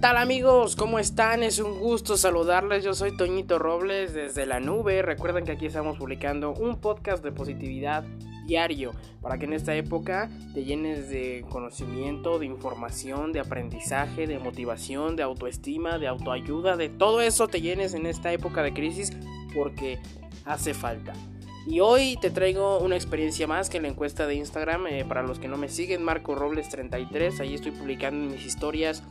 tal amigos? ¿Cómo están? Es un gusto saludarles. Yo soy Toñito Robles desde la nube. Recuerden que aquí estamos publicando un podcast de positividad diario para que en esta época te llenes de conocimiento, de información, de aprendizaje, de motivación, de autoestima, de autoayuda, de todo eso te llenes en esta época de crisis porque hace falta. Y hoy te traigo una experiencia más que en la encuesta de Instagram. Eh, para los que no me siguen, Marco Robles 33. Ahí estoy publicando mis historias.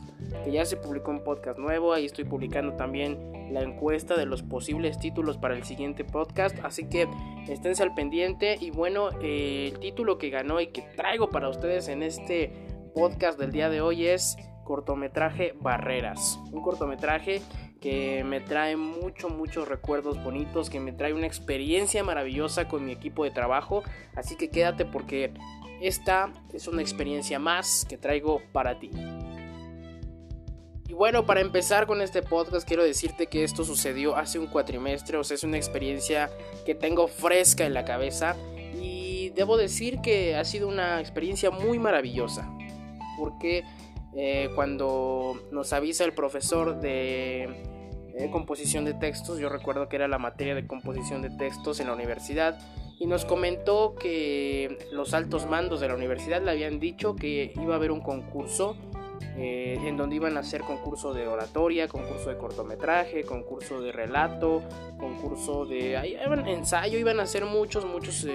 Que ya se publicó un podcast nuevo. Ahí estoy publicando también la encuesta de los posibles títulos para el siguiente podcast. Así que esténse al pendiente. Y bueno, eh, el título que ganó y que traigo para ustedes en este podcast del día de hoy es cortometraje Barreras. Un cortometraje que me trae mucho, muchos recuerdos bonitos, que me trae una experiencia maravillosa con mi equipo de trabajo. Así que quédate porque esta es una experiencia más que traigo para ti. Y bueno, para empezar con este podcast quiero decirte que esto sucedió hace un cuatrimestre, o sea, es una experiencia que tengo fresca en la cabeza. Y debo decir que ha sido una experiencia muy maravillosa, porque eh, cuando nos avisa el profesor de eh, composición de textos, yo recuerdo que era la materia de composición de textos en la universidad, y nos comentó que los altos mandos de la universidad le habían dicho que iba a haber un concurso eh, en donde iban a hacer concurso de oratoria, concurso de cortometraje, concurso de relato, concurso de ensayo, iban a hacer muchos, muchos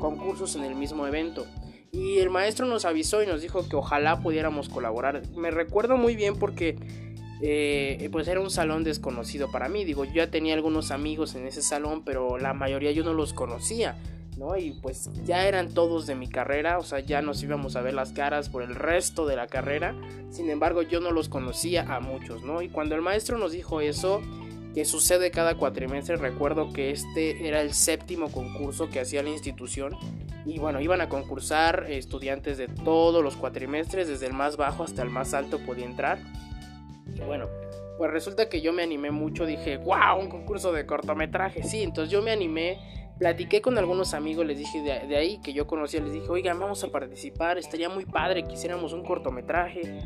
concursos en el mismo evento. Y el maestro nos avisó y nos dijo que ojalá pudiéramos colaborar. Me recuerdo muy bien porque eh, pues era un salón desconocido para mí. Digo, yo ya tenía algunos amigos en ese salón, pero la mayoría yo no los conocía. Y pues ya eran todos de mi carrera, o sea, ya nos íbamos a ver las caras por el resto de la carrera. Sin embargo, yo no los conocía a muchos, ¿no? Y cuando el maestro nos dijo eso, que sucede cada cuatrimestre, recuerdo que este era el séptimo concurso que hacía la institución y bueno, iban a concursar estudiantes de todos los cuatrimestres, desde el más bajo hasta el más alto podía entrar. Y bueno, pues resulta que yo me animé mucho, dije, wow, un concurso de cortometraje, sí, entonces yo me animé, platiqué con algunos amigos, les dije de, ahí que yo conocía, les dije, oigan, vamos a participar, estaría muy padre, quisiéramos un cortometraje.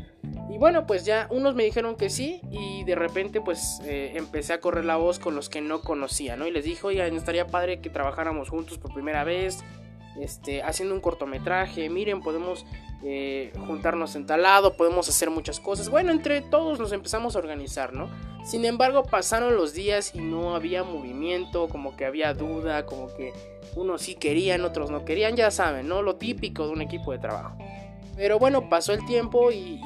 Y bueno, pues ya unos me dijeron que sí y de repente pues eh, empecé a correr la voz con los que no conocía, ¿no? Y les dije, oigan, estaría padre que trabajáramos juntos por primera vez, este, haciendo un cortometraje, miren, podemos eh, juntarnos en tal lado, podemos hacer muchas cosas. Bueno, entre todos nos empezamos a organizar, ¿no? Sin embargo, pasaron los días y no había movimiento, como que había duda, como que unos sí querían, otros no querían, ya saben, ¿no? Lo típico de un equipo de trabajo. Pero bueno, pasó el tiempo y,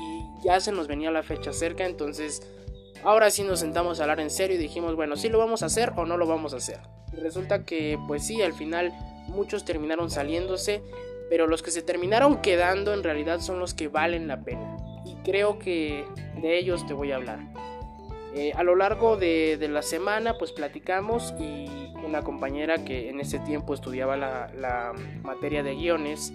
ya se nos venía la fecha cerca, entonces ahora sí nos sentamos a hablar en serio y dijimos, bueno, ¿sí lo vamos a hacer o no lo vamos a hacer? Y resulta que, pues sí, al final muchos terminaron saliéndose, pero los que se terminaron quedando en realidad son los que valen la pena. Y creo que de ellos te voy a hablar. Eh, a lo largo de, la semana pues platicamos y una compañera que en ese tiempo estudiaba la, materia de guiones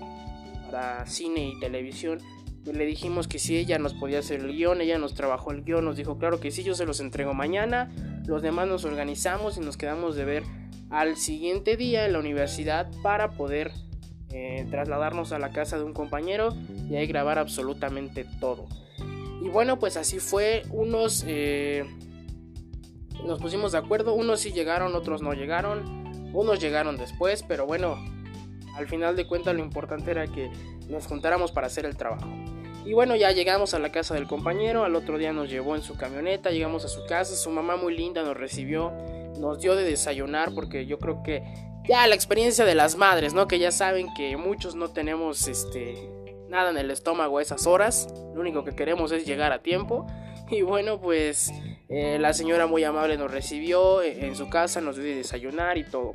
para cine y televisión, pues le dijimos que si ella nos podía hacer el guion, ella nos trabajó el guion, nos dijo claro que sí, yo se los entrego mañana, los demás nos organizamos y nos quedamos de ver al siguiente día en la universidad para poder eh, trasladarnos a la casa de un compañero y ahí grabar absolutamente todo. Y bueno, pues así fue. Unos eh, nos pusimos de acuerdo, unos sí llegaron, otros no llegaron, unos llegaron después, pero bueno, al final de cuentas lo importante era que nos juntáramos para hacer el trabajo. Y bueno, ya llegamos a la casa del compañero, al otro día nos llevó en su camioneta, llegamos a su casa, su mamá muy linda nos recibió nos dio de desayunar porque yo creo que ya la experiencia de las madres, ¿no? Que ya saben que muchos no tenemos este nada en el estómago a esas horas, lo único que queremos es llegar a tiempo. Y bueno, pues eh, la señora muy amable nos recibió en su casa, nos dio de desayunar y todo.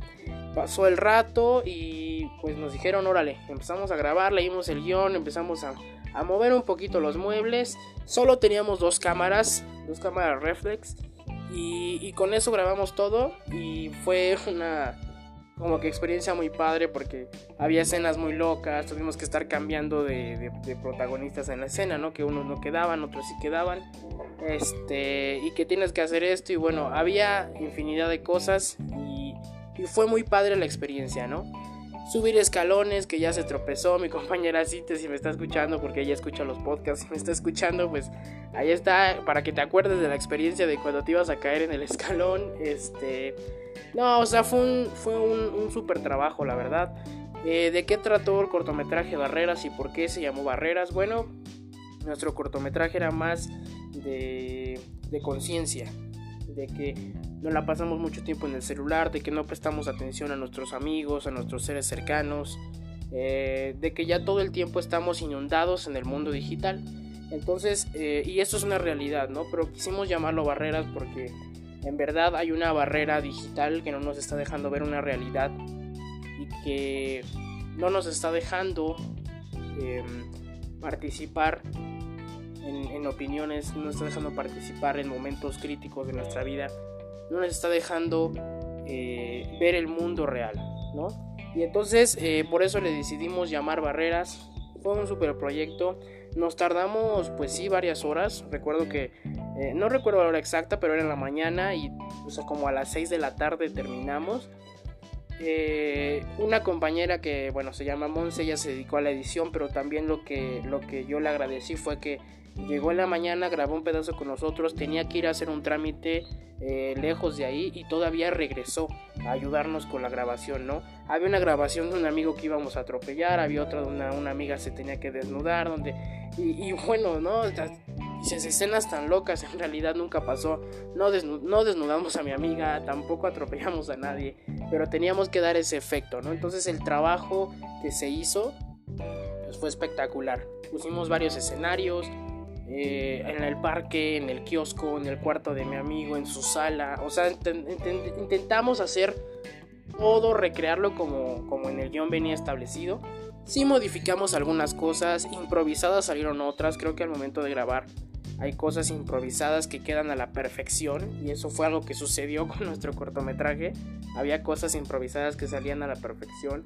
Pasó el rato y pues nos dijeron, órale, empezamos a grabar, leímos el guion, empezamos a, a mover un poquito los muebles. Solo teníamos dos cámaras, dos cámaras reflex y, con eso grabamos todo y fue una como que experiencia muy padre porque había escenas muy locas, tuvimos que estar cambiando de, protagonistas en la escena, ¿no? Que unos no quedaban, otros sí quedaban, este, y que tienes que hacer esto y bueno, había infinidad de cosas y, fue muy padre la experiencia, ¿no? Subir escalones, que ya se tropezó. Mi compañera Cite, si me está escuchando, porque ella escucha los podcasts, si me está escuchando, pues ahí está, para que te acuerdes de la experiencia de cuando te ibas a caer en el escalón. Este. No, o sea, fue un, fue un, super trabajo, la verdad. Eh, ¿De qué trató el cortometraje Barreras y por qué se llamó Barreras? Bueno, nuestro cortometraje era más de, de conciencia, de que no la pasamos mucho tiempo en el celular, de que no prestamos atención a nuestros amigos, a nuestros seres cercanos, eh, de que ya todo el tiempo estamos inundados en el mundo digital. Entonces, eh, y esto es una realidad, ¿no? Pero quisimos llamarlo barreras porque en verdad hay una barrera digital que no nos está dejando ver una realidad y que no nos está dejando em, participar en, opiniones, no nos está dejando participar en momentos críticos de nuestra vida, no nos está dejando eh, ver el mundo real, ¿no? Y entonces eh, por eso le decidimos llamar Barreras. Fue un super proyecto. Nos tardamos pues sí varias horas. Recuerdo que eh, no recuerdo la hora exacta, pero era en la mañana y o sea, como a las 6 de la tarde terminamos. Una compañera que bueno se llama Monse, ella se dedicó a la edición, pero también lo que, lo que yo le agradecí fue que llegó en la mañana, grabó un pedazo con nosotros, tenía que ir a hacer un trámite eh, lejos de ahí y todavía regresó a ayudarnos con la grabación, ¿no? Había una grabación de un amigo que íbamos a atropellar, había otra de una, una amiga se tenía que desnudar, donde... Y, bueno, ¿no? Escenas tan locas en realidad nunca pasó. No, no desnudamos a mi amiga, tampoco atropellamos a nadie, pero teníamos que dar ese efecto, ¿no? Entonces el trabajo que se hizo pues, fue espectacular. Pusimos varios escenarios, eh, en el parque, en el kiosco, en el cuarto de mi amigo, en su sala. O sea, intentamos hacer todo, recrearlo como, como en el guion venía establecido. Sí modificamos algunas cosas, improvisadas salieron otras, creo que al momento de grabar hay cosas improvisadas que quedan a la perfección y eso fue algo que sucedió con nuestro cortometraje. Había cosas improvisadas que salían a la perfección.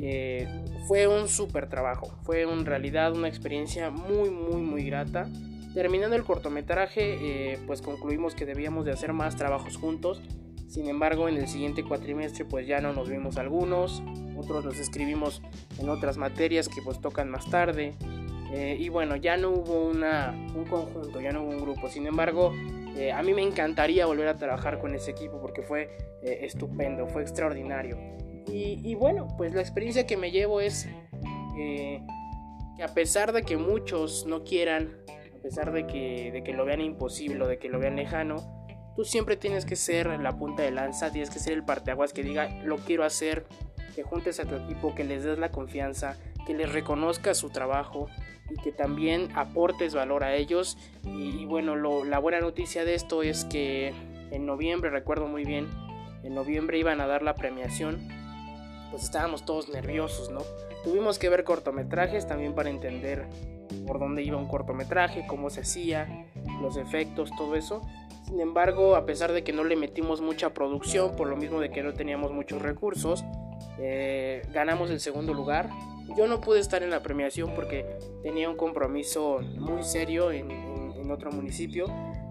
Eh, fue un súper trabajo, fue en realidad una experiencia muy muy muy grata. Terminando el cortometraje, eh, pues concluimos que debíamos de hacer más trabajos juntos. Sin embargo, en el siguiente cuatrimestre pues ya no nos vimos algunos, otros los escribimos en otras materias que pues tocan más tarde. Eh, y bueno, ya no hubo una, un conjunto, ya no hubo un grupo. Sin embargo, a mí me encantaría volver a trabajar con ese equipo porque fue estupendo, fue extraordinario. Y, bueno, pues la experiencia que me llevo es eh, que a pesar de que muchos no quieran, a pesar de que, de que lo vean imposible de que lo vean lejano, tú siempre tienes que ser la punta de lanza, tienes que ser el parteaguas que diga lo quiero hacer, que juntes a tu equipo, que les des la confianza, que les reconozcas su trabajo y que también aportes valor a ellos. Y, bueno, la buena noticia de esto es que en noviembre, recuerdo muy bien, en noviembre iban a dar la premiación pues estábamos todos nerviosos, ¿no? Tuvimos que ver cortometrajes también para entender por dónde iba un cortometraje, cómo se hacía, los efectos, todo eso. Sin embargo, a pesar de que no le metimos mucha producción, por lo mismo de que no teníamos muchos recursos, eh, ganamos el segundo lugar. Yo no pude estar en la premiación porque tenía un compromiso muy serio en, otro municipio.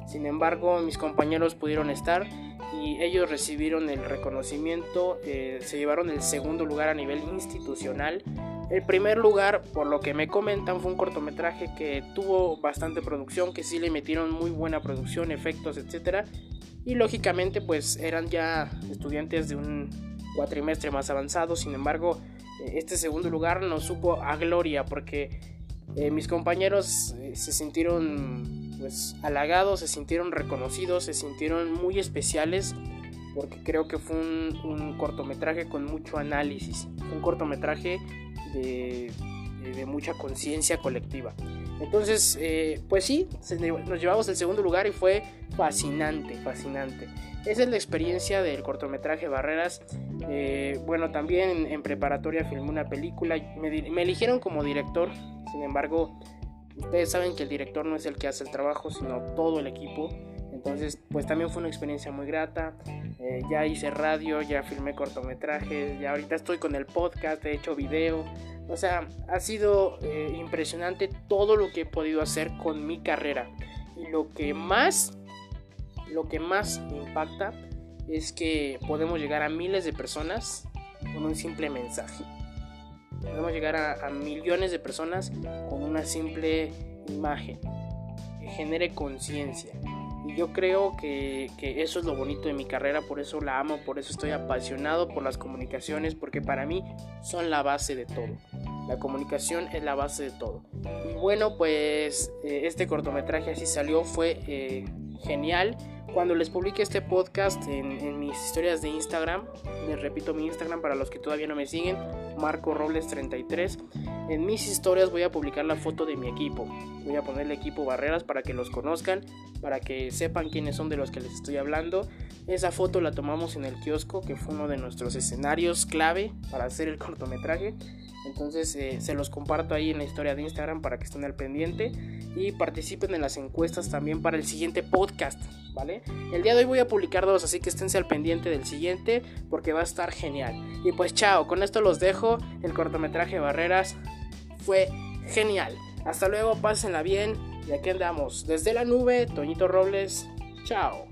Sin embargo, mis compañeros pudieron estar y ellos recibieron el reconocimiento, eh, se llevaron el segundo lugar a nivel institucional. El primer lugar, por lo que me comentan, fue un cortometraje que tuvo bastante producción, que sí le metieron muy buena producción, efectos, etc. Y lógicamente pues eran ya estudiantes de un cuatrimestre más avanzado, sin embargo este segundo lugar nos supo a gloria porque eh, mis compañeros se sintieron pues halagados, se sintieron reconocidos, se sintieron muy especiales porque creo que fue un, cortometraje con mucho análisis, un cortometraje de, mucha conciencia colectiva. Entonces, eh, pues sí, nos llevamos el segundo lugar y fue fascinante, fascinante. Esa es la experiencia del cortometraje Barreras. Eh, bueno, también en, preparatoria filmé una película, me, me eligieron como director, sin embargo, Ustedes saben que el director no es el que hace el trabajo, sino todo el equipo. Entonces, pues también fue una experiencia muy grata. Eh, ya hice radio, ya filmé cortometrajes, ya ahorita estoy con el podcast, he hecho video. O sea, ha sido eh, impresionante todo lo que he podido hacer con mi carrera. Y lo que más, lo que más impacta es que podemos llegar a miles de personas con un simple mensaje. Podemos llegar a, millones de personas con una simple imagen que genere conciencia. Y yo creo que, que, eso es lo bonito de mi carrera, por eso la amo, por eso estoy apasionado por las comunicaciones, porque para mí son la base de todo. La comunicación es la base de todo. Y bueno, pues eh, este cortometraje así salió, fue eh, genial. Cuando les publique este podcast en, mis historias de Instagram, les repito mi Instagram para los que todavía no me siguen, Marco Robles 33. En mis historias voy a publicar la foto de mi equipo. Voy a ponerle equipo Barreras para que los conozcan, para que sepan quiénes son de los que les estoy hablando. Esa foto la tomamos en el kiosco, que fue uno de nuestros escenarios clave para hacer el cortometraje. Entonces eh, se los comparto ahí en la historia de Instagram para que estén al pendiente y participen en las encuestas también para el siguiente podcast, El día de hoy voy a publicar dos, así que esténse al pendiente del siguiente porque va a estar genial. Y pues chao, con esto los dejo. El cortometraje Barreras fue genial. Hasta luego, pásenla bien y aquí andamos. Desde la nube, Toñito Robles. Chao.